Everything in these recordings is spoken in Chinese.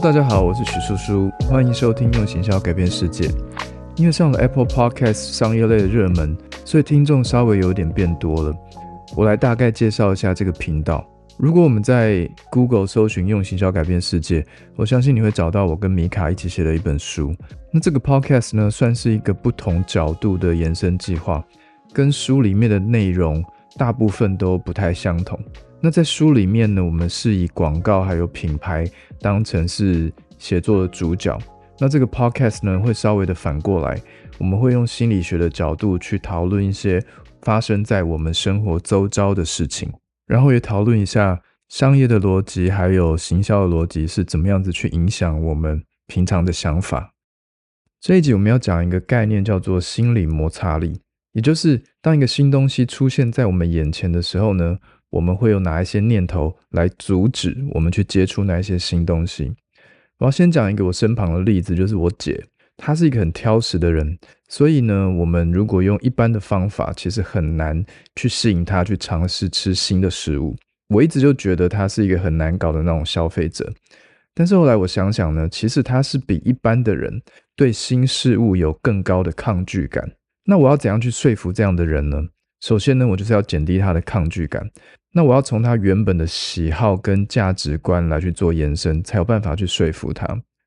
大家好，我是许叔叔，欢迎收听用行销改变世界。因为上了 Apple Podcast 商业类的热门，所以听众稍微有点变多了。我来大概介绍一下这个频道。如果我们在 Google 搜寻“用行销改变世界”，我相信你会找到我跟米卡一起写的一本书。那这个 Podcast 呢，算是一个不同角度的延伸计划，跟书里面的内容大部分都不太相同。那在书里面呢，我们是以广告还有品牌当成是写作的主角。那这个 podcast 呢，会稍微的反过来，我们会用心理学的角度去讨论一些发生在我们生活周遭的事情，然后也讨论一下商业的逻辑还有行销的逻辑是怎么样子去影响我们平常的想法。这一集我们要讲一个概念，叫做心理摩擦力，也就是当一个新东西出现在我们眼前的时候呢。我们会有哪一些念头来阻止我们去接触那一些新东西？我要先讲一个我身旁的例子，就是我姐，她是一个很挑食的人，所以呢，我们如果用一般的方法，其实很难去吸引她去尝试吃新的食物。我一直就觉得她是一个很难搞的那种消费者，但是后来我想想呢，其实她是比一般的人对新事物有更高的抗拒感。那我要怎样去说服这样的人呢？首先呢，我就是要减低他的抗拒感。那我要从他原本的喜好跟价值观来去做延伸，才有办法去说服他。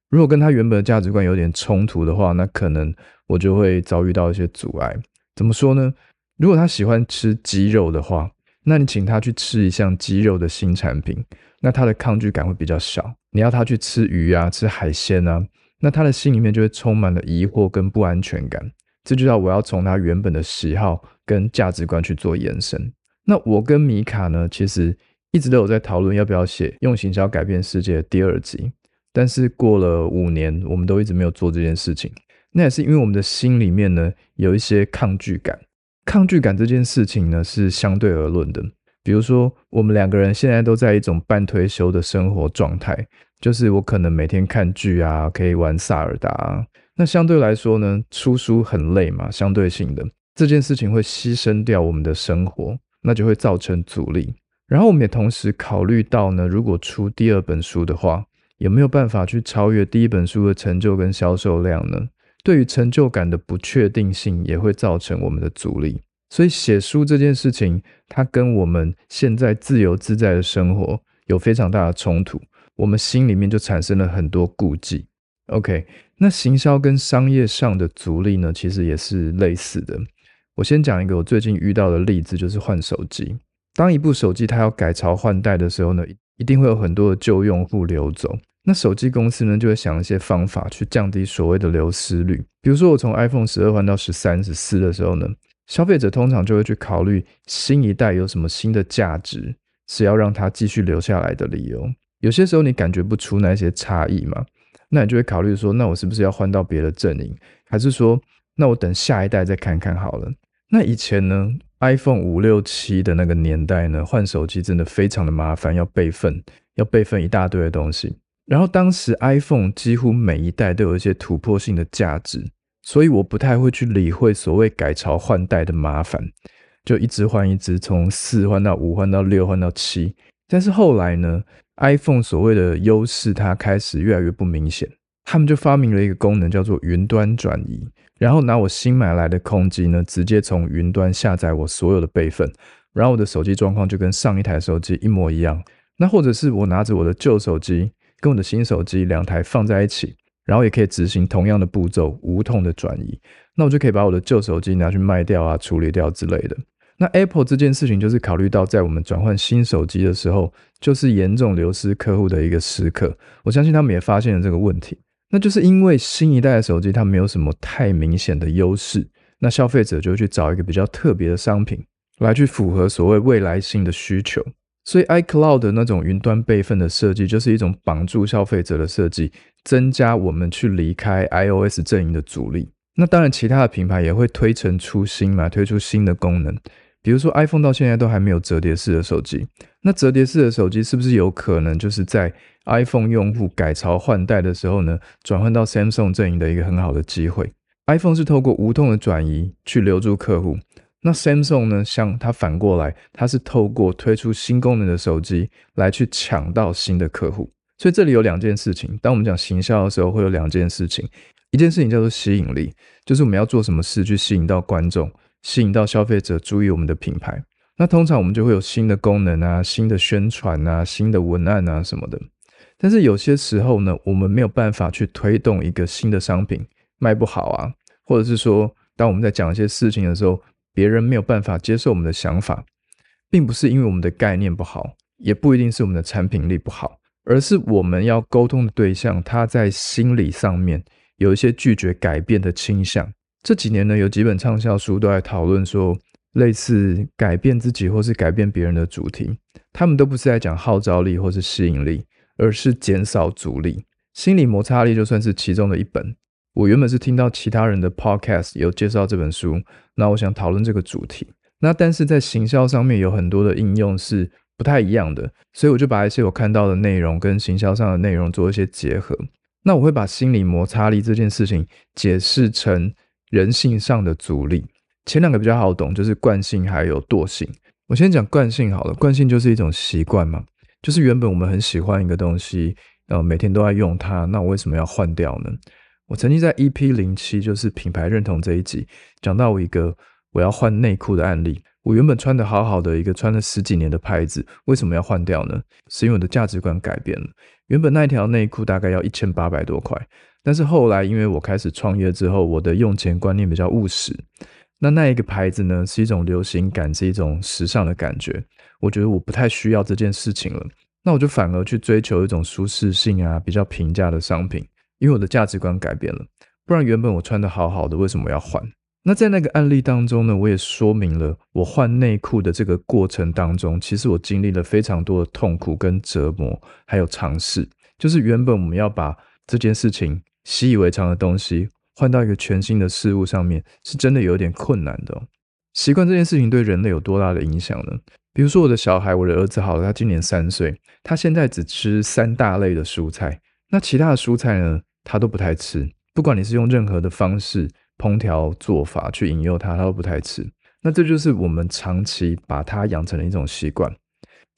如果跟他原本的价值观有点冲突的话，那可能我就会遭遇到一些阻碍。怎么说呢？如果他喜欢吃鸡肉的话，那你请他去吃一项鸡肉的新产品，那他的抗拒感会比较小。你要他去吃鱼啊，吃海鲜啊，那他的心里面就会充满了疑惑跟不安全感。这就叫我要从他原本的喜好跟价值观去做延伸。那我跟米卡呢，其实一直都有在讨论要不要写用行销改变世界第二集，但是过了五年，我们都一直没有做这件事情。那也是因为我们的心里面呢有一些抗拒感，抗拒感这件事情呢是相对而论的。比如说，我们两个人现在都在一种半退休的生活状态，就是我可能每天看剧啊，可以玩萨尔达。那相对来说呢，出书很累嘛，相对性的这件事情会牺牲掉我们的生活。那就会造成阻力。然后我们也同时考虑到呢，如果出第二本书的话，有没有办法去超越第一本书的成就跟销售量呢？对于成就感的不确定性，也会造成我们的阻力。所以写书这件事情，它跟我们现在自由自在的生活有非常大的冲突，我们心里面就产生了很多顾忌。OK，那行销跟商业上的阻力呢，其实也是类似的。我先讲一个我最近遇到的例子，就是换手机。当一部手机它要改朝换代的时候呢，一定会有很多的旧用户流走。那手机公司呢，就会想一些方法去降低所谓的流失率。比如说，我从 iPhone 十二换到十三、十四的时候呢，消费者通常就会去考虑新一代有什么新的价值，是要让它继续留下来的理由。有些时候你感觉不出那些差异嘛，那你就会考虑说，那我是不是要换到别的阵营，还是说，那我等下一代再看看好了。那以前呢，iPhone 五六七的那个年代呢，换手机真的非常的麻烦，要备份，要备份一大堆的东西。然后当时 iPhone 几乎每一代都有一些突破性的价值，所以我不太会去理会所谓改朝换代的麻烦，就一直换一直，从四换到五，换到六，换到七。但是后来呢，iPhone 所谓的优势它开始越来越不明显，他们就发明了一个功能，叫做云端转移。然后拿我新买来的空机呢，直接从云端下载我所有的备份，然后我的手机状况就跟上一台手机一模一样。那或者是我拿着我的旧手机跟我的新手机两台放在一起，然后也可以执行同样的步骤，无痛的转移。那我就可以把我的旧手机拿去卖掉啊，处理掉之类的。那 Apple 这件事情就是考虑到在我们转换新手机的时候，就是严重流失客户的一个时刻。我相信他们也发现了这个问题。那就是因为新一代的手机它没有什么太明显的优势，那消费者就去找一个比较特别的商品来去符合所谓未来性的需求。所以 iCloud 那种云端备份的设计就是一种绑住消费者的设计，增加我们去离开 iOS 阵营的阻力。那当然，其他的品牌也会推陈出新嘛，推出新的功能。比如说，iPhone 到现在都还没有折叠式的手机。那折叠式的手机是不是有可能就是在 iPhone 用户改朝换代的时候呢，转换到 Samsung 阵营的一个很好的机会？iPhone 是透过无痛的转移去留住客户，那 Samsung 呢，像它反过来，它是透过推出新功能的手机来去抢到新的客户。所以这里有两件事情，当我们讲行销的时候，会有两件事情，一件事情叫做吸引力，就是我们要做什么事去吸引到观众，吸引到消费者注意我们的品牌。那通常我们就会有新的功能啊、新的宣传啊、新的文案啊什么的。但是有些时候呢，我们没有办法去推动一个新的商品卖不好啊，或者是说，当我们在讲一些事情的时候，别人没有办法接受我们的想法，并不是因为我们的概念不好，也不一定是我们的产品力不好，而是我们要沟通的对象他在心理上面有一些拒绝改变的倾向。这几年呢，有几本畅销书都在讨论说。类似改变自己或是改变别人的主题，他们都不是在讲号召力或是吸引力，而是减少阻力。心理摩擦力就算是其中的一本。我原本是听到其他人的 podcast 有介绍这本书，那我想讨论这个主题。那但是在行销上面有很多的应用是不太一样的，所以我就把一些我看到的内容跟行销上的内容做一些结合。那我会把心理摩擦力这件事情解释成人性上的阻力。前两个比较好懂，就是惯性还有惰性。我先讲惯性好了，惯性就是一种习惯嘛，就是原本我们很喜欢一个东西，呃，每天都在用它，那我为什么要换掉呢？我曾经在 EP 零七，就是品牌认同这一集，讲到一个我要换内裤的案例。我原本穿的好好的一个穿了十几年的牌子，为什么要换掉呢？是因为我的价值观改变了。原本那一条内裤大概要一千八百多块，但是后来因为我开始创业之后，我的用钱观念比较务实。那那一个牌子呢，是一种流行感，是一种时尚的感觉。我觉得我不太需要这件事情了，那我就反而去追求一种舒适性啊，比较平价的商品，因为我的价值观改变了。不然原本我穿的好好的，为什么要换？那在那个案例当中呢，我也说明了我换内裤的这个过程当中，其实我经历了非常多的痛苦跟折磨，还有尝试。就是原本我们要把这件事情习以为常的东西。换到一个全新的事物上面，是真的有点困难的。习惯这件事情对人类有多大的影响呢？比如说我的小孩，我的儿子好了，他今年三岁，他现在只吃三大类的蔬菜，那其他的蔬菜呢，他都不太吃。不管你是用任何的方式烹调做法去引诱他，他都不太吃。那这就是我们长期把他养成了一种习惯。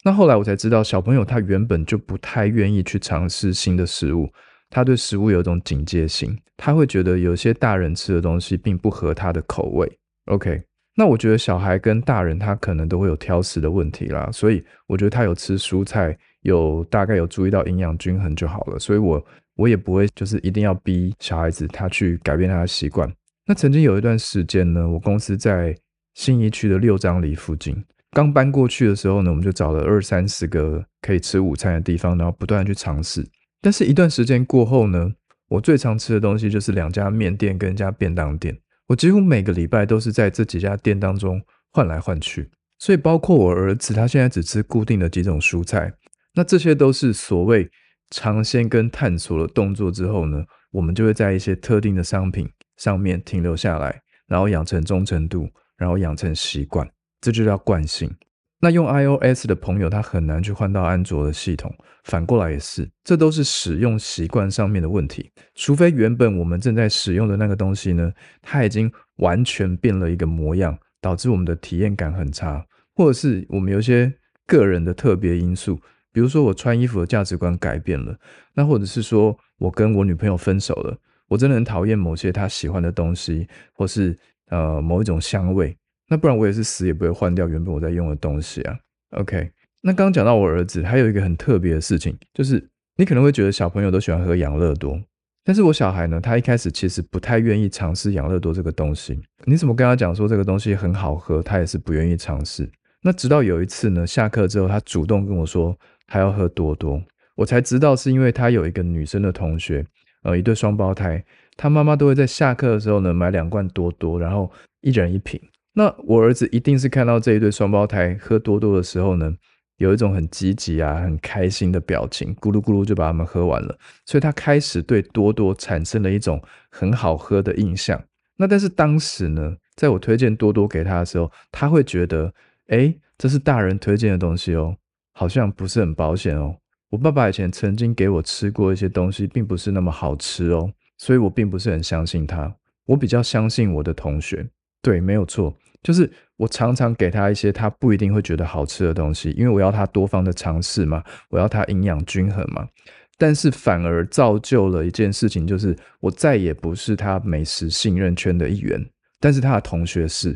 那后来我才知道，小朋友他原本就不太愿意去尝试新的食物。他对食物有一种警戒心，他会觉得有些大人吃的东西并不合他的口味。OK，那我觉得小孩跟大人他可能都会有挑食的问题啦，所以我觉得他有吃蔬菜，有大概有注意到营养均衡就好了。所以我我也不会就是一定要逼小孩子他去改变他的习惯。那曾经有一段时间呢，我公司在信义区的六张里附近，刚搬过去的时候呢，我们就找了二三十个可以吃午餐的地方，然后不断去尝试。但是，一段时间过后呢，我最常吃的东西就是两家面店跟一家便当店。我几乎每个礼拜都是在这几家店当中换来换去。所以，包括我儿子，他现在只吃固定的几种蔬菜。那这些都是所谓尝鲜跟探索的动作之后呢，我们就会在一些特定的商品上面停留下来，然后养成忠诚度，然后养成习惯，这就叫惯性。那用 iOS 的朋友，他很难去换到安卓的系统。反过来也是，这都是使用习惯上面的问题。除非原本我们正在使用的那个东西呢，它已经完全变了一个模样，导致我们的体验感很差，或者是我们有一些个人的特别因素，比如说我穿衣服的价值观改变了，那或者是说我跟我女朋友分手了，我真的很讨厌某些他喜欢的东西，或是呃某一种香味。那不然我也是死也不会换掉原本我在用的东西啊。OK，那刚刚讲到我儿子，还有一个很特别的事情，就是你可能会觉得小朋友都喜欢喝养乐多，但是我小孩呢，他一开始其实不太愿意尝试养乐多这个东西。你怎么跟他讲说这个东西很好喝，他也是不愿意尝试。那直到有一次呢，下课之后，他主动跟我说他要喝多多，我才知道是因为他有一个女生的同学，呃，一对双胞胎，他妈妈都会在下课的时候呢买两罐多多，然后一人一瓶。那我儿子一定是看到这一对双胞胎喝多多的时候呢，有一种很积极啊、很开心的表情，咕噜咕噜就把他们喝完了，所以他开始对多多产生了一种很好喝的印象。那但是当时呢，在我推荐多多给他的时候，他会觉得，哎，这是大人推荐的东西哦，好像不是很保险哦。我爸爸以前曾经给我吃过一些东西，并不是那么好吃哦，所以我并不是很相信他。我比较相信我的同学。对，没有错，就是我常常给他一些他不一定会觉得好吃的东西，因为我要他多方的尝试嘛，我要他营养均衡嘛。但是反而造就了一件事情，就是我再也不是他美食信任圈的一员，但是他的同学是。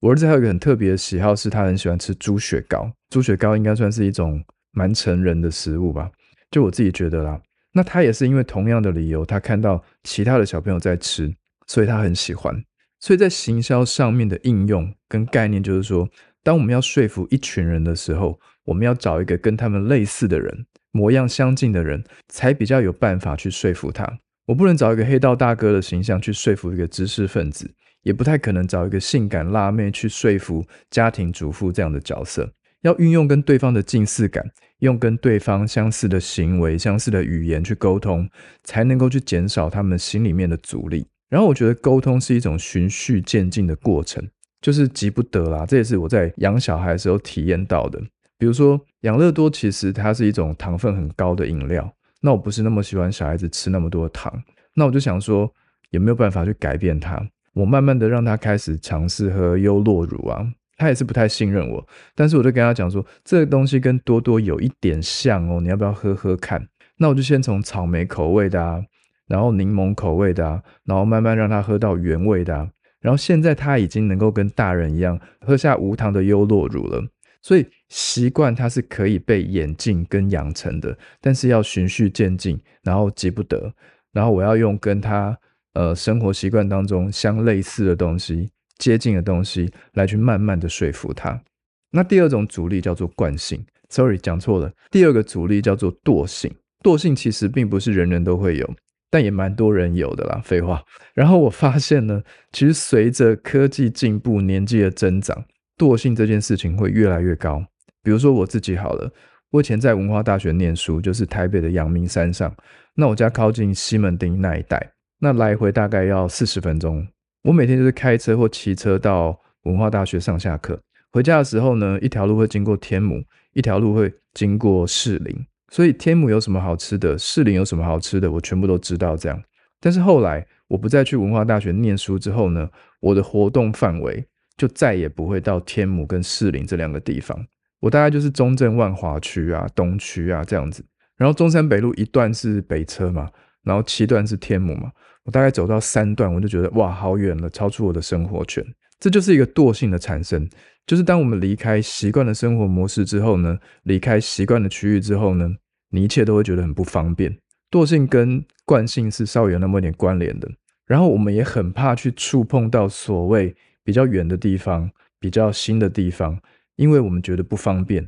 我儿子还有一个很特别的喜好，是他很喜欢吃猪血糕。猪血糕应该算是一种蛮成人的食物吧，就我自己觉得啦。那他也是因为同样的理由，他看到其他的小朋友在吃，所以他很喜欢。所以在行销上面的应用跟概念，就是说，当我们要说服一群人的时候，我们要找一个跟他们类似的人，模样相近的人，才比较有办法去说服他。我不能找一个黑道大哥的形象去说服一个知识分子。也不太可能找一个性感辣妹去说服家庭主妇这样的角色，要运用跟对方的近似感，用跟对方相似的行为、相似的语言去沟通，才能够去减少他们心里面的阻力。然后我觉得沟通是一种循序渐进的过程，就是急不得啦。这也是我在养小孩的时候体验到的。比如说养乐多，其实它是一种糖分很高的饮料，那我不是那么喜欢小孩子吃那么多糖，那我就想说有没有办法去改变它。我慢慢的让他开始尝试喝优酪乳啊，他也是不太信任我，但是我就跟他讲说，这个东西跟多多有一点像哦，你要不要喝喝看？那我就先从草莓口味的啊，然后柠檬口味的啊，然后慢慢让他喝到原味的啊，然后现在他已经能够跟大人一样喝下无糖的优酪乳了，所以习惯它是可以被演进跟养成的，但是要循序渐进，然后急不得，然后我要用跟他。呃，生活习惯当中相类似的东西、接近的东西，来去慢慢的说服他。那第二种阻力叫做惯性，sorry 讲错了。第二个阻力叫做惰性，惰性其实并不是人人都会有，但也蛮多人有的啦。废话。然后我发现呢，其实随着科技进步、年纪的增长，惰性这件事情会越来越高。比如说我自己好了，我以前在文化大学念书，就是台北的阳明山上，那我家靠近西门町那一带。那来回大概要四十分钟。我每天就是开车或骑车到文化大学上下课。回家的时候呢，一条路会经过天母，一条路会经过士林。所以天母有什么好吃的，士林有什么好吃的，我全部都知道。这样，但是后来我不再去文化大学念书之后呢，我的活动范围就再也不会到天母跟士林这两个地方。我大概就是中正万华区啊、东区啊这样子。然后中山北路一段是北车嘛，然后七段是天母嘛。我大概走到三段，我就觉得哇，好远了，超出我的生活圈。这就是一个惰性的产生，就是当我们离开习惯的生活模式之后呢，离开习惯的区域之后呢，你一切都会觉得很不方便。惰性跟惯性是稍微有那么一点关联的。然后我们也很怕去触碰到所谓比较远的地方、比较新的地方，因为我们觉得不方便，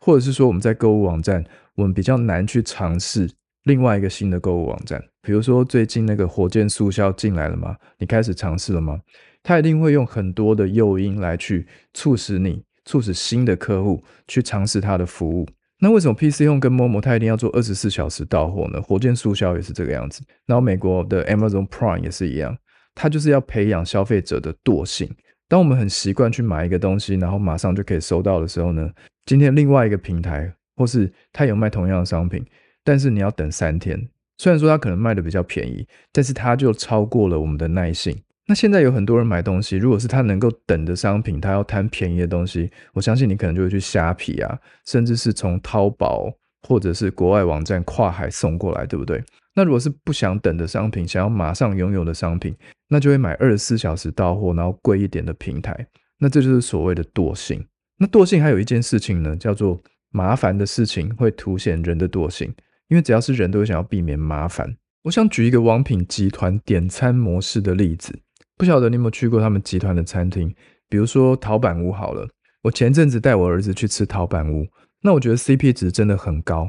或者是说我们在购物网站，我们比较难去尝试。另外一个新的购物网站，比如说最近那个火箭速销进来了吗？你开始尝试了吗？他一定会用很多的诱因来去促使你，促使新的客户去尝试他的服务。那为什么 PC Home 跟 Momo 它一定要做二十四小时到货呢？火箭速销也是这个样子，然后美国的 Amazon Prime 也是一样，它就是要培养消费者的惰性。当我们很习惯去买一个东西，然后马上就可以收到的时候呢，今天另外一个平台或是它有卖同样的商品。但是你要等三天，虽然说它可能卖的比较便宜，但是它就超过了我们的耐性。那现在有很多人买东西，如果是他能够等的商品，他要贪便宜的东西，我相信你可能就会去虾皮啊，甚至是从淘宝或者是国外网站跨海送过来，对不对？那如果是不想等的商品，想要马上拥有的商品，那就会买二十四小时到货，然后贵一点的平台。那这就是所谓的惰性。那惰性还有一件事情呢，叫做麻烦的事情会凸显人的惰性。因为只要是人都会想要避免麻烦。我想举一个王品集团点餐模式的例子，不晓得你有没有去过他们集团的餐厅，比如说陶板屋好了。我前阵子带我儿子去吃陶板屋，那我觉得 CP 值真的很高，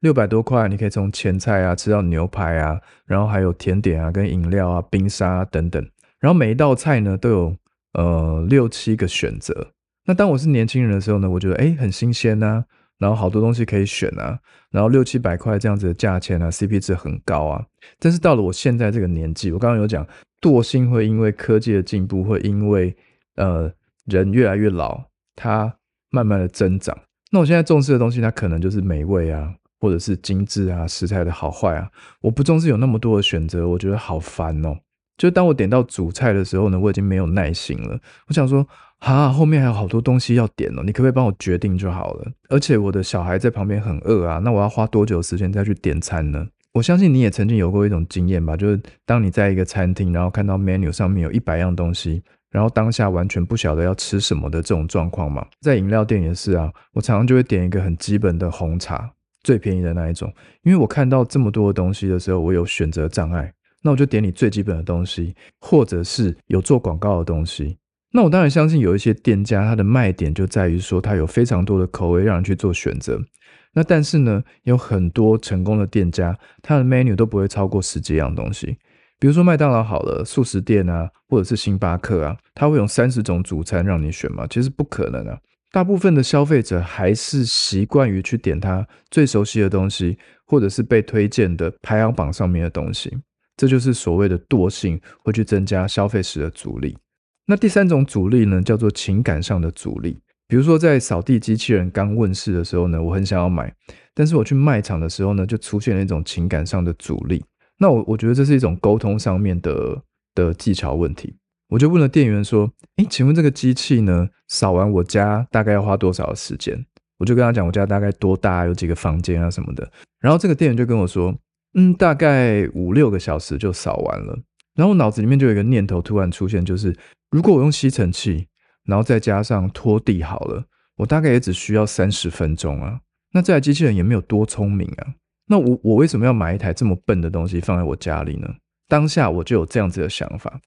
六百多块你可以从前菜啊吃到牛排啊，然后还有甜点啊跟饮料啊冰沙等等，然后每一道菜呢都有呃六七个选择。那当我是年轻人的时候呢，我觉得哎很新鲜呐。然后好多东西可以选啊，然后六七百块这样子的价钱啊，CP 值很高啊。但是到了我现在这个年纪，我刚刚有讲惰性会因为科技的进步，会因为呃人越来越老，它慢慢的增长。那我现在重视的东西，它可能就是美味啊，或者是精致啊，食材的好坏啊。我不重视有那么多的选择，我觉得好烦哦。就当我点到主菜的时候呢，我已经没有耐心了。我想说。哈，后面还有好多东西要点哦，你可不可以帮我决定就好了？而且我的小孩在旁边很饿啊，那我要花多久时间再去点餐呢？我相信你也曾经有过一种经验吧，就是当你在一个餐厅，然后看到 menu 上面有一百样东西，然后当下完全不晓得要吃什么的这种状况嘛。在饮料店也是啊，我常常就会点一个很基本的红茶，最便宜的那一种，因为我看到这么多的东西的时候，我有选择障碍，那我就点你最基本的东西，或者是有做广告的东西。那我当然相信有一些店家，它的卖点就在于说它有非常多的口味让人去做选择。那但是呢，有很多成功的店家，它的 menu 都不会超过十几样东西。比如说麦当劳好了，素食店啊，或者是星巴克啊，它会有三十种主餐让你选吗？其实不可能啊。大部分的消费者还是习惯于去点他最熟悉的东西，或者是被推荐的排行榜上面的东西。这就是所谓的惰性，会去增加消费时的阻力。那第三种阻力呢，叫做情感上的阻力。比如说，在扫地机器人刚问世的时候呢，我很想要买，但是我去卖场的时候呢，就出现了一种情感上的阻力。那我我觉得这是一种沟通上面的的技巧问题。我就问了店员说：“诶，请问这个机器呢，扫完我家大概要花多少时间？”我就跟他讲我家大概多大，有几个房间啊什么的。然后这个店员就跟我说：“嗯，大概五六个小时就扫完了。”然后脑子里面就有一个念头突然出现，就是如果我用吸尘器。然后再加上拖地好了，我大概也只需要三十分钟啊。那这台机器人也没有多聪明啊。那我我为什么要买一台这么笨的东西放在我家里呢？当下我就有这样子的想法。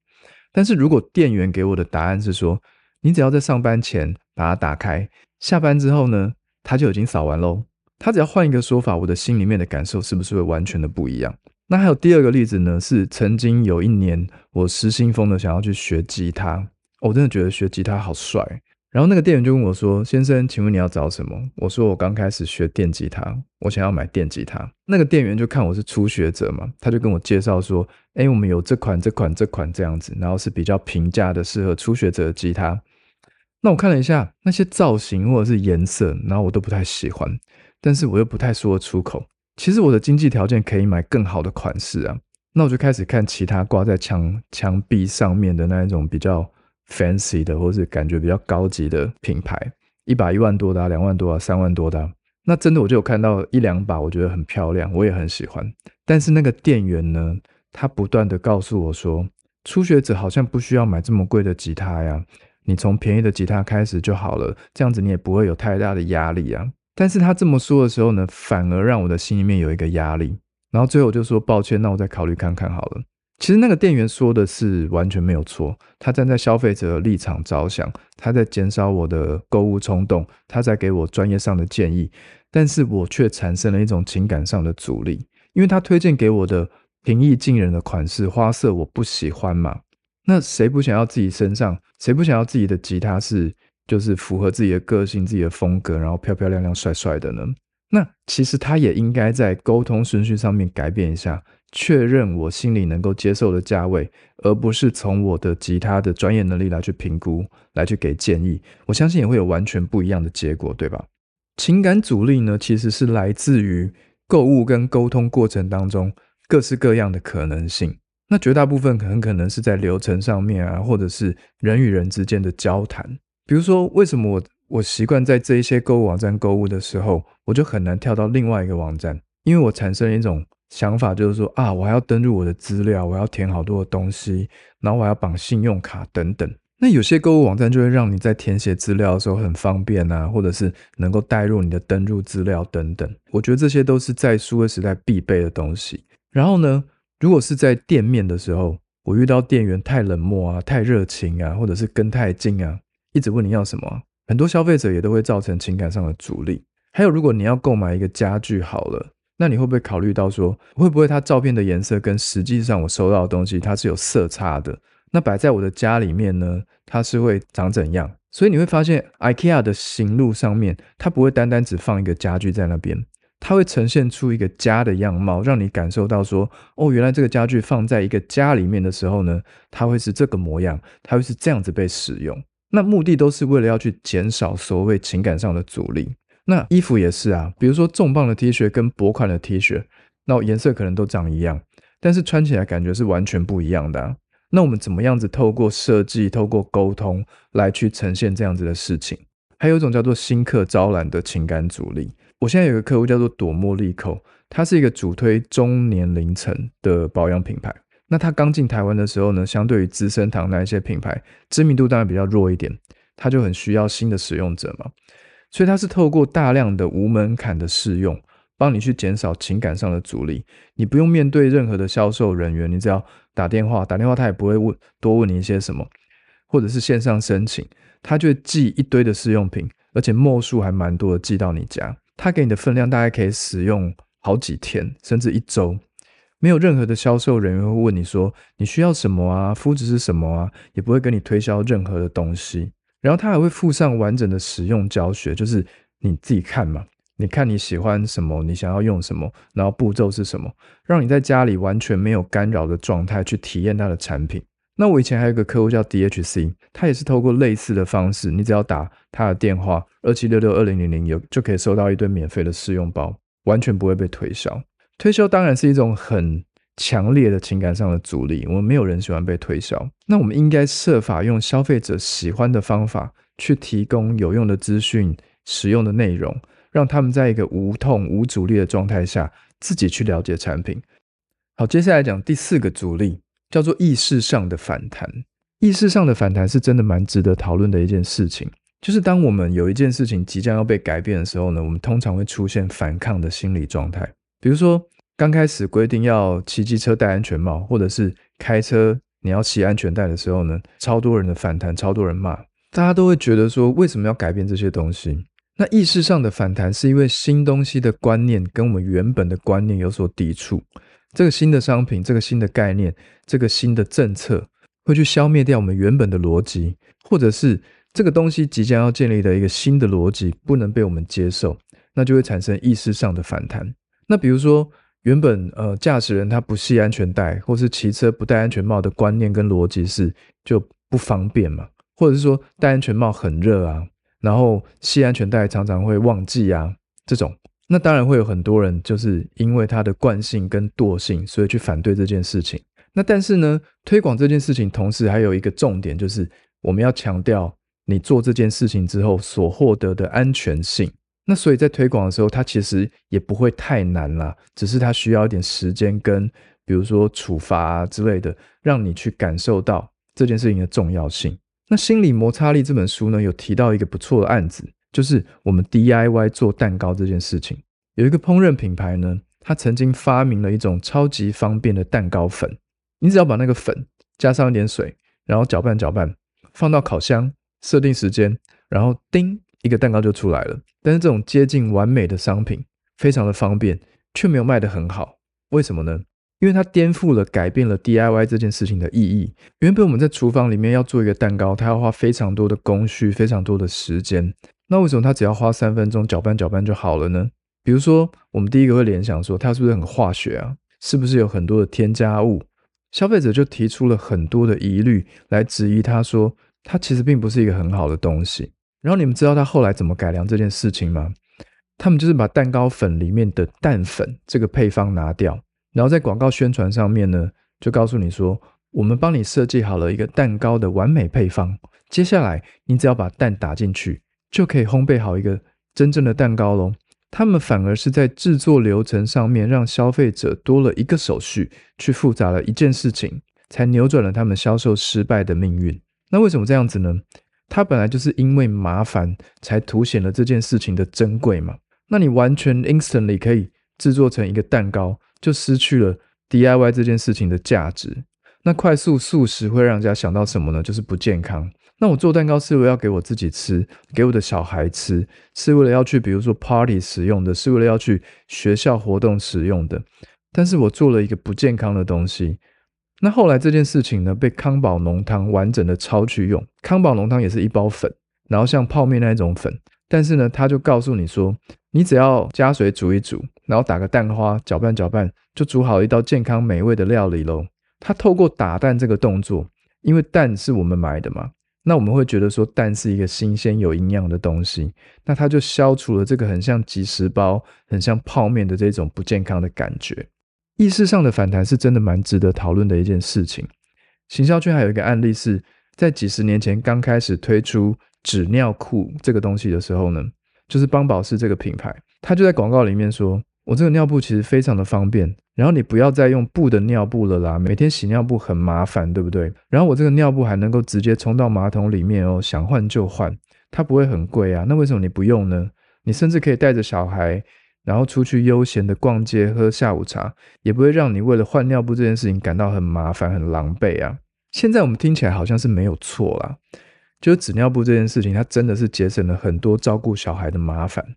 但是如果店员给我的答案是说，你只要在上班前把它打开，下班之后呢，它就已经扫完喽。他只要换一个说法，我的心里面的感受是不是会完全的不一样？那还有第二个例子呢，是曾经有一年我失心疯的想要去学吉他。我真的觉得学吉他好帅，然后那个店员就问我说：“先生，请问你要找什么？”我说：“我刚开始学电吉他，我想要买电吉他。”那个店员就看我是初学者嘛，他就跟我介绍说：“哎，我们有这款、这款、这款这样子，然后是比较平价的，适合初学者的吉他。”那我看了一下那些造型或者是颜色，然后我都不太喜欢，但是我又不太说出口。其实我的经济条件可以买更好的款式啊，那我就开始看其他挂在墙墙壁上面的那一种比较。fancy 的，或是感觉比较高级的品牌，一把一万多的，两万多啊，三万多的，那真的我就有看到一两把，我觉得很漂亮，我也很喜欢。但是那个店员呢，他不断的告诉我说，初学者好像不需要买这么贵的吉他呀，你从便宜的吉他开始就好了，这样子你也不会有太大的压力啊。但是他这么说的时候呢，反而让我的心里面有一个压力。然后最后我就说抱歉，那我再考虑看看好了。其实那个店员说的是完全没有错，他站在消费者的立场着想，他在减少我的购物冲动，他在给我专业上的建议，但是我却产生了一种情感上的阻力，因为他推荐给我的平易近人的款式花色我不喜欢嘛，那谁不想要自己身上，谁不想要自己的吉他是就是符合自己的个性、自己的风格，然后漂漂亮亮、帅帅的呢？那其实他也应该在沟通顺序上面改变一下。确认我心里能够接受的价位，而不是从我的吉他的专业能力来去评估，来去给建议。我相信也会有完全不一样的结果，对吧？情感阻力呢，其实是来自于购物跟沟通过程当中各式各样的可能性。那绝大部分很可能是在流程上面啊，或者是人与人之间的交谈。比如说，为什么我我习惯在这一些购物网站购物的时候，我就很难跳到另外一个网站，因为我产生了一种。想法就是说啊，我还要登录我的资料，我要填好多的东西，然后我要绑信用卡等等。那有些购物网站就会让你在填写资料的时候很方便啊，或者是能够带入你的登录资料等等。我觉得这些都是在数位时代必备的东西。然后呢，如果是在店面的时候，我遇到店员太冷漠啊、太热情啊，或者是跟太近啊，一直问你要什么，很多消费者也都会造成情感上的阻力。还有，如果你要购买一个家具，好了。那你会不会考虑到说，会不会它照片的颜色跟实际上我收到的东西它是有色差的？那摆在我的家里面呢，它是会长怎样？所以你会发现，IKEA 的行路上面，它不会单单只放一个家具在那边，它会呈现出一个家的样貌，让你感受到说，哦，原来这个家具放在一个家里面的时候呢，它会是这个模样，它会是这样子被使用。那目的都是为了要去减少所谓情感上的阻力。那衣服也是啊，比如说重磅的 T 恤跟薄款的 T 恤，那颜色可能都长一样，但是穿起来感觉是完全不一样的。啊那我们怎么样子透过设计、透过沟通来去呈现这样子的事情？还有一种叫做新客招揽的情感阻力。我现在有个客户叫做朵茉莉蔻，它是一个主推中年龄层的保养品牌。那他刚进台湾的时候呢，相对于资生堂那一些品牌，知名度当然比较弱一点，他就很需要新的使用者嘛，所以他是透过大量的无门槛的试用，帮你去减少情感上的阻力。你不用面对任何的销售人员，你只要打电话，打电话他也不会问多问你一些什么，或者是线上申请，他就寄一堆的试用品，而且墨数还蛮多的寄到你家，他给你的分量大概可以使用好几天，甚至一周。没有任何的销售人员会问你说你需要什么啊，肤质是什么啊，也不会跟你推销任何的东西。然后他还会附上完整的使用教学，就是你自己看嘛，你看你喜欢什么，你想要用什么，然后步骤是什么，让你在家里完全没有干扰的状态去体验他的产品。那我以前还有个客户叫 DHC，他也是透过类似的方式，你只要打他的电话二七六六二零零零，有就可以收到一堆免费的试用包，完全不会被推销。推销当然是一种很强烈的情感上的阻力，我们没有人喜欢被推销。那我们应该设法用消费者喜欢的方法去提供有用的资讯、实用的内容，让他们在一个无痛、无阻力的状态下自己去了解产品。好，接下来讲第四个阻力，叫做意识上的反弹。意识上的反弹是真的蛮值得讨论的一件事情。就是当我们有一件事情即将要被改变的时候呢，我们通常会出现反抗的心理状态。比如说，刚开始规定要骑机车戴安全帽，或者是开车你要系安全带的时候呢，超多人的反弹，超多人骂，大家都会觉得说，为什么要改变这些东西？那意识上的反弹是因为新东西的观念跟我们原本的观念有所抵触，这个新的商品，这个新的概念，这个新的政策会去消灭掉我们原本的逻辑，或者是这个东西即将要建立的一个新的逻辑不能被我们接受，那就会产生意识上的反弹。那比如说，原本呃驾驶人他不系安全带，或是骑车不戴安全帽的观念跟逻辑是就不方便嘛，或者是说戴安全帽很热啊，然后系安全带常常会忘记啊，这种，那当然会有很多人就是因为他的惯性跟惰性，所以去反对这件事情。那但是呢，推广这件事情同时还有一个重点，就是我们要强调你做这件事情之后所获得的安全性。那所以在推广的时候，它其实也不会太难啦，只是它需要一点时间跟，比如说处罚之类的，让你去感受到这件事情的重要性。那心理摩擦力这本书呢，有提到一个不错的案子，就是我们 DIY 做蛋糕这件事情。有一个烹饪品牌呢，它曾经发明了一种超级方便的蛋糕粉，你只要把那个粉加上一点水，然后搅拌搅拌，放到烤箱，设定时间，然后叮。一个蛋糕就出来了，但是这种接近完美的商品非常的方便，却没有卖得很好。为什么呢？因为它颠覆了、改变了 DIY 这件事情的意义。原本我们在厨房里面要做一个蛋糕，它要花非常多的工序、非常多的时间。那为什么它只要花三分钟搅拌搅拌就好了呢？比如说，我们第一个会联想说，它是不是很化学啊？是不是有很多的添加物？消费者就提出了很多的疑虑来质疑它，说它其实并不是一个很好的东西。然后你们知道他后来怎么改良这件事情吗？他们就是把蛋糕粉里面的蛋粉这个配方拿掉，然后在广告宣传上面呢，就告诉你说，我们帮你设计好了一个蛋糕的完美配方，接下来你只要把蛋打进去，就可以烘焙好一个真正的蛋糕喽。他们反而是在制作流程上面让消费者多了一个手续，去复杂了一件事情，才扭转了他们销售失败的命运。那为什么这样子呢？它本来就是因为麻烦才凸显了这件事情的珍贵嘛？那你完全 instantly 可以制作成一个蛋糕，就失去了 DIY 这件事情的价值。那快速速食会让人家想到什么呢？就是不健康。那我做蛋糕是为了要给我自己吃，给我的小孩吃，是为了要去比如说 party 使用的，是为了要去学校活动使用的。但是我做了一个不健康的东西。那后来这件事情呢，被康宝浓汤完整的抄去用。康宝浓汤也是一包粉，然后像泡面那一种粉，但是呢，他就告诉你说，你只要加水煮一煮，然后打个蛋花，搅拌搅拌，就煮好一道健康美味的料理喽。他透过打蛋这个动作，因为蛋是我们买的嘛，那我们会觉得说蛋是一个新鲜有营养的东西，那他就消除了这个很像即食包、很像泡面的这种不健康的感觉。意识上的反弹是真的蛮值得讨论的一件事情。行销圈还有一个案例是在几十年前刚开始推出纸尿裤这个东西的时候呢，就是邦宝适这个品牌，他就在广告里面说：“我这个尿布其实非常的方便，然后你不要再用布的尿布了啦，每天洗尿布很麻烦，对不对？然后我这个尿布还能够直接冲到马桶里面哦，想换就换，它不会很贵啊。那为什么你不用呢？你甚至可以带着小孩。”然后出去悠闲的逛街、喝下午茶，也不会让你为了换尿布这件事情感到很麻烦、很狼狈啊。现在我们听起来好像是没有错啦，就是纸尿布这件事情，它真的是节省了很多照顾小孩的麻烦。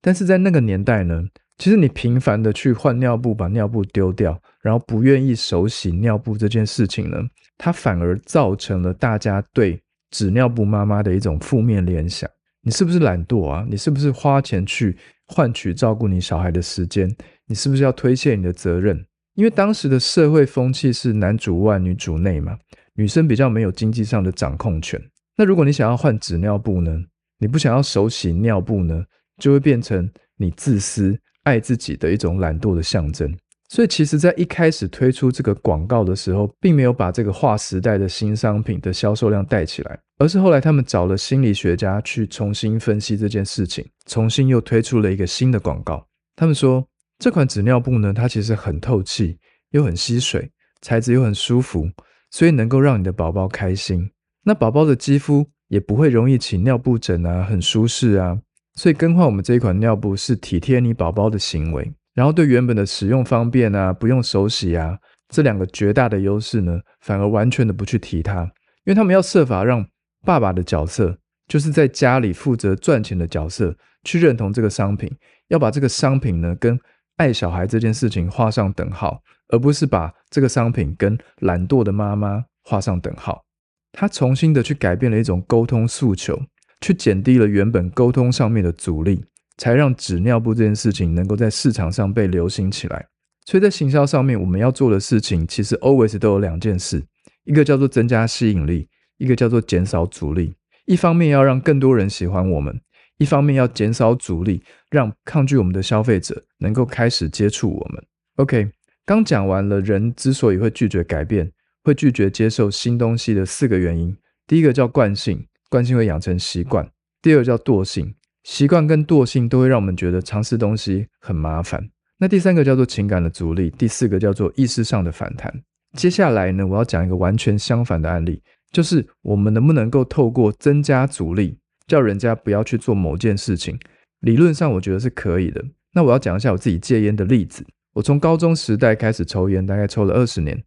但是在那个年代呢，其实你频繁的去换尿布、把尿布丢掉，然后不愿意手洗尿布这件事情呢，它反而造成了大家对纸尿布妈妈的一种负面联想。你是不是懒惰啊？你是不是花钱去换取照顾你小孩的时间？你是不是要推卸你的责任？因为当时的社会风气是男主外女主内嘛，女生比较没有经济上的掌控权。那如果你想要换纸尿布呢？你不想要手洗尿布呢？就会变成你自私、爱自己的一种懒惰的象征。所以，其实，在一开始推出这个广告的时候，并没有把这个划时代的新商品的销售量带起来，而是后来他们找了心理学家去重新分析这件事情，重新又推出了一个新的广告。他们说，这款纸尿布呢，它其实很透气，又很吸水，材质又很舒服，所以能够让你的宝宝开心。那宝宝的肌肤也不会容易起尿布疹啊，很舒适啊。所以更换我们这一款尿布是体贴你宝宝的行为。然后对原本的使用方便啊，不用手洗啊，这两个绝大的优势呢，反而完全的不去提它，因为他们要设法让爸爸的角色，就是在家里负责赚钱的角色，去认同这个商品，要把这个商品呢跟爱小孩这件事情画上等号，而不是把这个商品跟懒惰的妈妈画上等号。他重新的去改变了一种沟通诉求，去减低了原本沟通上面的阻力。才让纸尿布这件事情能够在市场上被流行起来。所以在行销上面，我们要做的事情其实 always 都有两件事：一个叫做增加吸引力，一个叫做减少阻力。一方面要让更多人喜欢我们，一方面要减少阻力，让抗拒我们的消费者能够开始接触我们。OK，刚讲完了人之所以会拒绝改变、会拒绝接受新东西的四个原因。第一个叫惯性，惯性会养成习惯；第二叫惰性。习惯跟惰性都会让我们觉得尝试东西很麻烦。那第三个叫做情感的阻力，第四个叫做意识上的反弹。接下来呢，我要讲一个完全相反的案例，就是我们能不能够透过增加阻力，叫人家不要去做某件事情？理论上我觉得是可以的。那我要讲一下我自己戒烟的例子。我从高中时代开始抽烟，大概抽了二十年，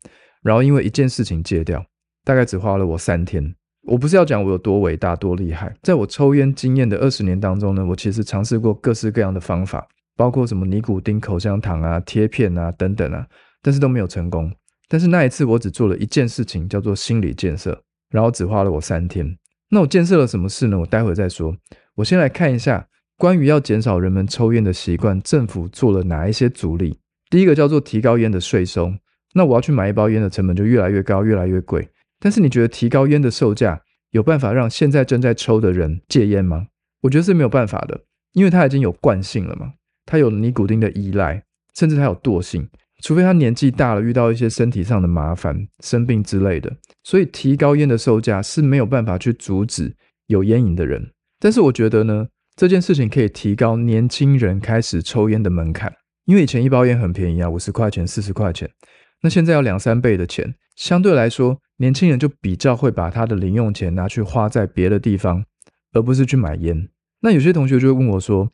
然后因为一件事情戒掉，大概只花了我三天。我不是要讲我有多伟大、多厉害，在我抽烟经验的二十年当中呢，我其实尝试过各式各样的方法，包括什么尼古丁口香糖啊、贴片啊等等啊，但是都没有成功。但是那一次我只做了一件事情，叫做心理建设，然后只花了我三天。那我建设了什么事呢？我待会再说。我先来看一下关于要减少人们抽烟的习惯，政府做了哪一些阻力。第一个叫做提高烟的税收，那我要去买一包烟的成本就越来越高，越来越贵。但是你觉得提高烟的售价有办法让现在正在抽的人戒烟吗？我觉得是没有办法的，因为他已经有惯性了嘛，他有尼古丁的依赖，甚至他有惰性，除非他年纪大了，遇到一些身体上的麻烦、生病之类的。所以提高烟的售价是没有办法去阻止有烟瘾的人。但是我觉得呢，这件事情可以提高年轻人开始抽烟的门槛，因为以前一包烟很便宜啊，五十块钱、四十块钱，那现在要两三倍的钱，相对来说。年轻人就比较会把他的零用钱拿去花在别的地方，而不是去买烟。那有些同学就会问我说：“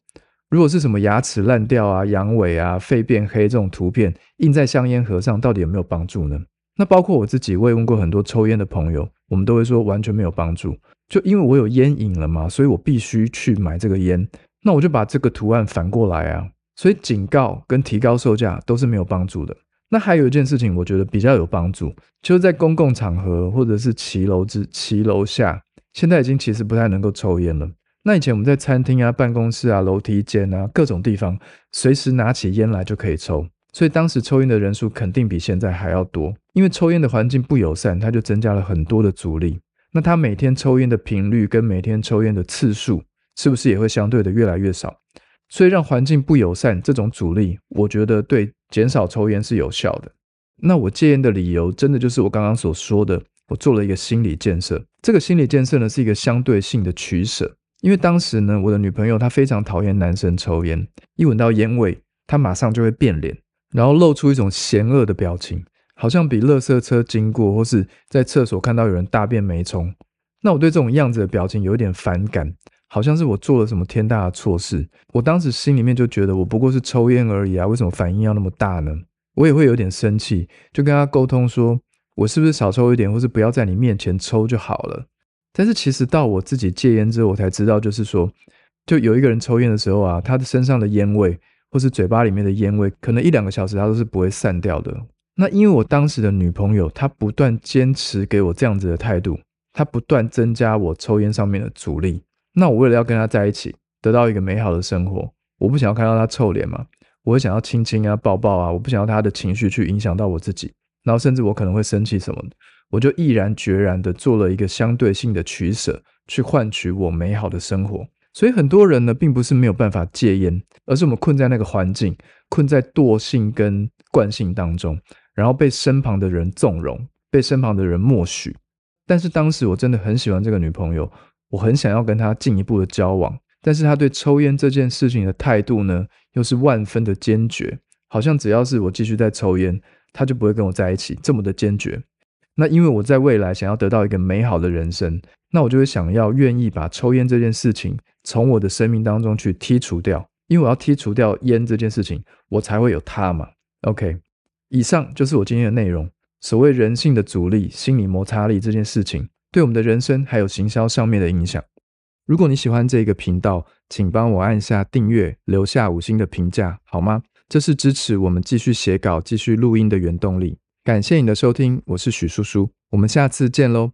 如果是什么牙齿烂掉啊、阳痿啊、肺变黑这种图片印在香烟盒上，到底有没有帮助呢？”那包括我自己，我也问过很多抽烟的朋友，我们都会说完全没有帮助。就因为我有烟瘾了嘛，所以我必须去买这个烟。那我就把这个图案反过来啊，所以警告跟提高售价都是没有帮助的。那还有一件事情，我觉得比较有帮助，就是在公共场合或者是骑楼之骑楼下，现在已经其实不太能够抽烟了。那以前我们在餐厅啊、办公室啊、楼梯间啊各种地方，随时拿起烟来就可以抽，所以当时抽烟的人数肯定比现在还要多。因为抽烟的环境不友善，它就增加了很多的阻力。那他每天抽烟的频率跟每天抽烟的次数，是不是也会相对的越来越少？所以让环境不友善这种阻力，我觉得对减少抽烟是有效的。那我戒烟的理由，真的就是我刚刚所说的，我做了一个心理建设。这个心理建设呢，是一个相对性的取舍。因为当时呢，我的女朋友她非常讨厌男生抽烟，一闻到烟味，她马上就会变脸，然后露出一种嫌恶的表情，好像比垃圾车经过或是在厕所看到有人大便没冲。那我对这种样子的表情有点反感，好像是我做了什么天大的错事。我当时心里面就觉得，我不过是抽烟而已啊，为什么反应要那么大呢？我也会有点生气，就跟他沟通说，我是不是少抽一点，或是不要在你面前抽就好了。但是其实到我自己戒烟之后，我才知道，就是说，就有一个人抽烟的时候啊，他的身上的烟味，或是嘴巴里面的烟味，可能一两个小时他都是不会散掉的。那因为我当时的女朋友，她不断坚持给我这样子的态度，她不断增加我抽烟上面的阻力。那我为了要跟他在一起，得到一个美好的生活，我不想要看到他臭脸嘛，我会想要亲亲啊、抱抱啊，我不想要他的情绪去影响到我自己，然后甚至我可能会生气什么的。我就毅然决然的做了一个相对性的取舍，去换取我美好的生活。所以很多人呢，并不是没有办法戒烟，而是我们困在那个环境，困在惰性跟惯性当中，然后被身旁的人纵容，被身旁的人默许。但是当时我真的很喜欢这个女朋友，我很想要跟他进一步的交往，但是他对抽烟这件事情的态度呢，又是万分的坚决，好像只要是我继续在抽烟，他就不会跟我在一起，这么的坚决。那因为我在未来想要得到一个美好的人生，那我就会想要愿意把抽烟这件事情从我的生命当中去剔除掉，因为我要剔除掉烟这件事情，我才会有他嘛。OK，以上就是我今天的内容。所谓人性的阻力、心理摩擦力这件事情，对我们的人生还有行销上面的影响。如果你喜欢这个频道，请帮我按下订阅，留下五星的评价，好吗？这是支持我们继续写稿、继续录音的原动力。感谢你的收听，我是许叔叔，我们下次见喽。